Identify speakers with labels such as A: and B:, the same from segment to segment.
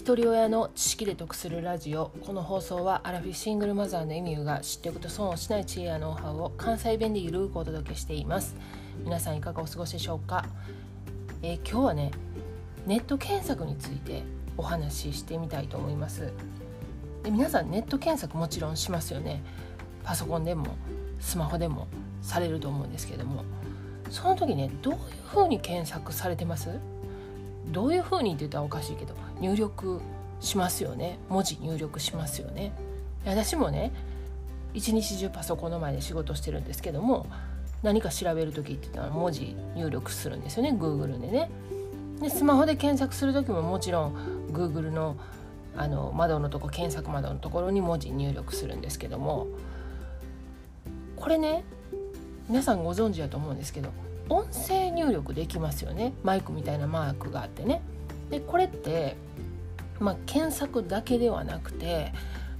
A: 一人親の知識で得するラジオ。この放送はアラフィシングルマザーのエミューが知っておくと損をしない知恵やノウハウを関西弁でゆるくお届けしています。皆さんいかがお過ごしでしょうか、えー、今日はねネット検索についてお話ししてみたいと思います。で皆さんネット検索もちろんしますよね。パソコンでもスマホでもされると思うんですけども。その時ねどういうふうに検索されてます？どういうふうにって言ったらおかしいけど入力しますよね。文字入力しますよね。私もね一日中パソコンの前で仕事してるんですけども何か調べる時って言ったら文字入力するんですよね Google でね。でスマホで検索する時ももちろん Google のあの窓のとこ検索窓のところに文字入力するんですけどもこれね皆さんご存知だと思うんですけど音声入力できますよねマイクみたいなマークがあってねでこれって、まあ、検索だけではなくて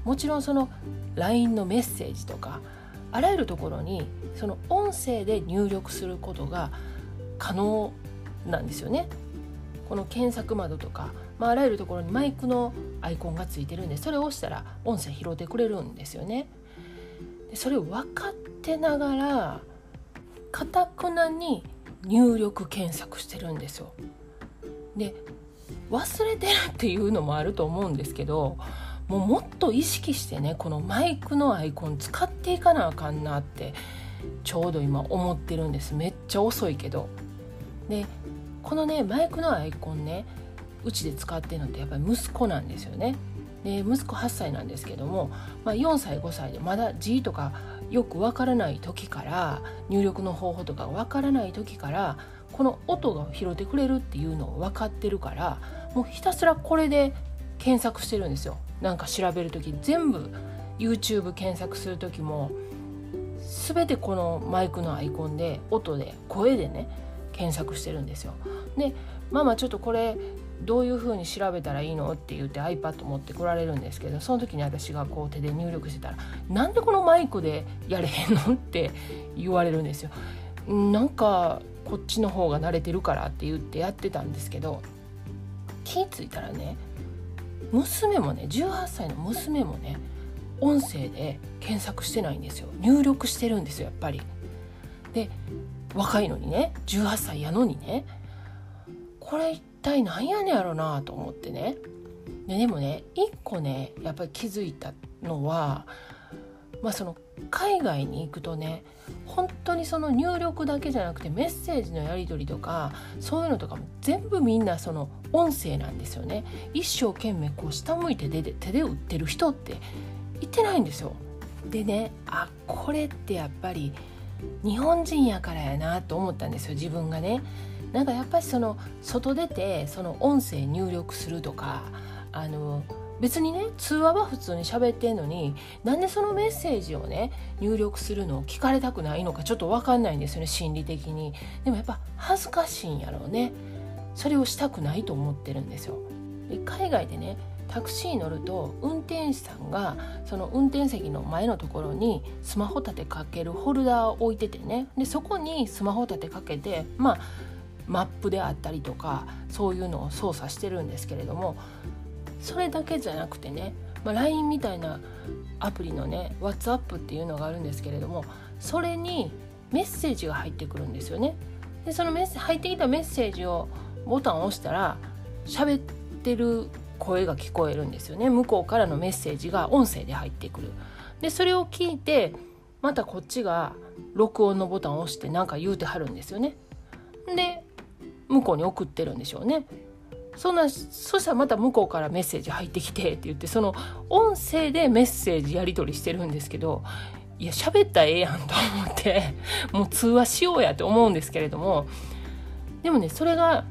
A: もちろんその LINE のメッセージとかあらゆるところにその音声で入力することが可能なんですよね。この検索窓とか、まあ、あらゆるところにマイクのアイコンがついてるんでそれを押したら音声拾ってくれるんですよね。でそれを分かってながらかたくなに入力検索してるんですよ。で忘れてるっていうのもあると思うんですけどもうもっと意識してねこのマイクのアイコン使っていかなあかんなってちょうど今思ってるんですめっちゃ遅いけど。でこのねマイクのアイコンねうちで使ってるのってやっぱり息子なんですよね。で息子8歳なんですけども、まあ、4歳5歳でまだ字とかよくわからない時から入力の方法とかわからない時からこの音が拾ってくれるっていうのを分かってるからもうひたすらこれで検索してるんですよなんか調べる時全部 YouTube 検索する時も全てこのマイクのアイコンで音で声でね検索してるんですよ。でママちょっとこれどういうふうに調べたらいいのって言って iPad 持ってこられるんですけどその時に私がこう手で入力してたら「なんでこのマイクでやれへんの?」って言われるんですよ。なんかこっちの方が慣れてるからって言ってやってたんですけど気付いたらね娘もね18歳の娘もね音声で検索してないんですよ入力してるんですよやっぱり。で若いのにね18歳やのにねこれ一体何やねやろなと思ってね。ででもね一個ねやっぱり気づいたのはまあその海外に行くとね本当にその入力だけじゃなくてメッセージのやり取りとかそういうのとかも全部みんなその音声なんですよね。一生懸命こう下向いて手で手で打ってる人っていてないんですよ。でねあこれってやっぱり日本人やからやなと思ったんですよ自分がね。なんかやっぱりその外出てその音声入力するとかあの別にね通話は普通に喋ってんのになんでそのメッセージをね入力するのを聞かれたくないのかちょっと分かんないんですよね心理的に。でもやっぱ恥ずかしいんやろうね。それをしたくないと思ってるんですよ。で海外でねタクシー乗ると運転手さんがその運転席の前のところにスマホ立てかけるホルダーを置いててね。でそこにスマホ立てかけてまあマップであったりとかそういうのを操作してるんですけれどもそれだけじゃなくてね、まあ、LINE みたいなアプリのね WhatsApp っていうのがあるんですけれどもそれにメッセージが入ってくるんですよね。でそのメッセ入ってきたメッセージをボタンを押したら喋ってる声が聞こえるんですよね。向こうからのメッセージが音声で入ってくる。でそれを聞いてまたこっちが録音のボタンを押して何か言うてはるんですよね。で向こうに送ってるんでしょうね。そんなそしたらまた向こうからメッセージ入ってきてって言ってその音声でメッセージやり取りしてるんですけどいや喋ったらええやんと思って もう通話しようやって思うんですけれどもでもねそれが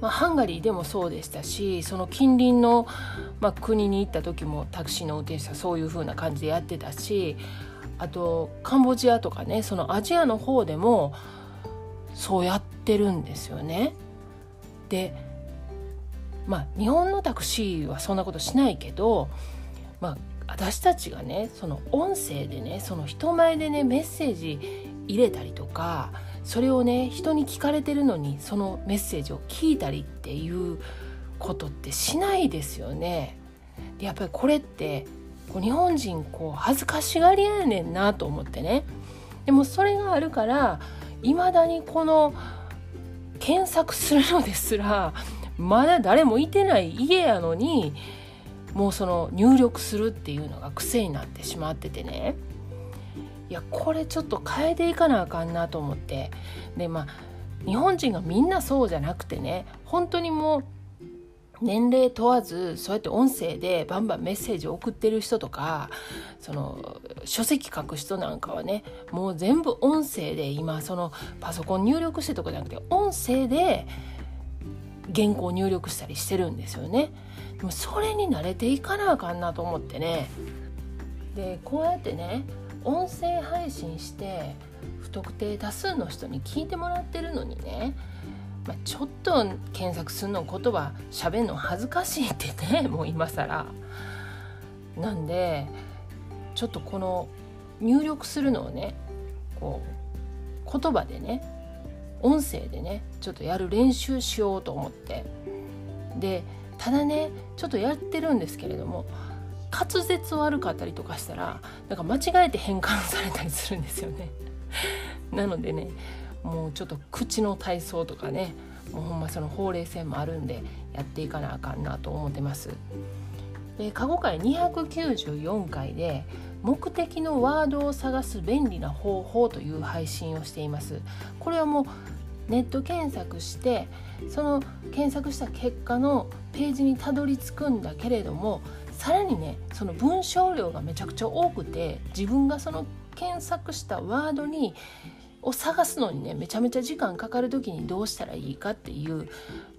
A: まあ、ハンガリーでもそうでしたしその近隣の、まあ、国に行った時もタクシーの運転手さんそういう風な感じでやってたしあとカンボジアとかねそのアジアの方でもそうやってるんですよね。でまあ日本のタクシーはそんなことしないけど、まあ、私たちがねその音声でねその人前でねメッセージ入れたりとかそれをね人に聞かれてるのにそのメッセージを聞いたりっていうことってしないですよね。でやっぱりこれってこう日本人こう恥ずかしがり屋やねんなと思ってねでもそれがあるからいまだにこの検索するのですらまだ誰もいてない家やのにもうその入力するっていうのが癖になってしまっててね。いやこれちょっと変えていかなあかんなと思って。でまあ日本人がみんなそうじゃなくてね本当にもう年齢問わずそうやって音声でバンバンメッセージを送ってる人とかその書籍書く人なんかはねもう全部音声で今そのパソコン入力してとかじゃなくて音声で原稿入力したりしてるんですよね。でもそれに慣れていかなあかんなと思ってねでこうやってね音声配信して不特定多数の人に聞いてもらってるのにねまあ、ちょっと検索するの言葉喋るの恥ずかしいってね もう今更なんでちょっとこの入力するのをねこう言葉でね音声でねちょっとやる練習しようと思ってでただねちょっとやってるんですけれども滑舌悪かったりとかしたらなんか間違えて変換されたりするんですよね。なのでねもうちょっと口の体操とかねもうほんまそのほうれい線もあるんでやっていかなあかんなと思ってます。で過去回294回で目的のワードを探す便利な方法という配信をしています。これはもうネット検索してその検索した結果のページにたどり着くんだけれどもさらにねその文章量がめちゃくちゃ多くて自分がその検索したワードにを探すのにねめちゃめちゃ時間かかる時にどうしたらいいかっていう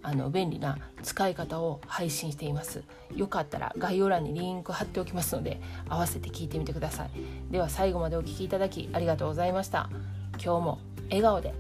A: あの便利な使い方を配信しています。よかったら概要欄にリンク貼っておきますので合わせて聞いてみてください。では最後までお聴きいただきありがとうございました。今日も笑顔で。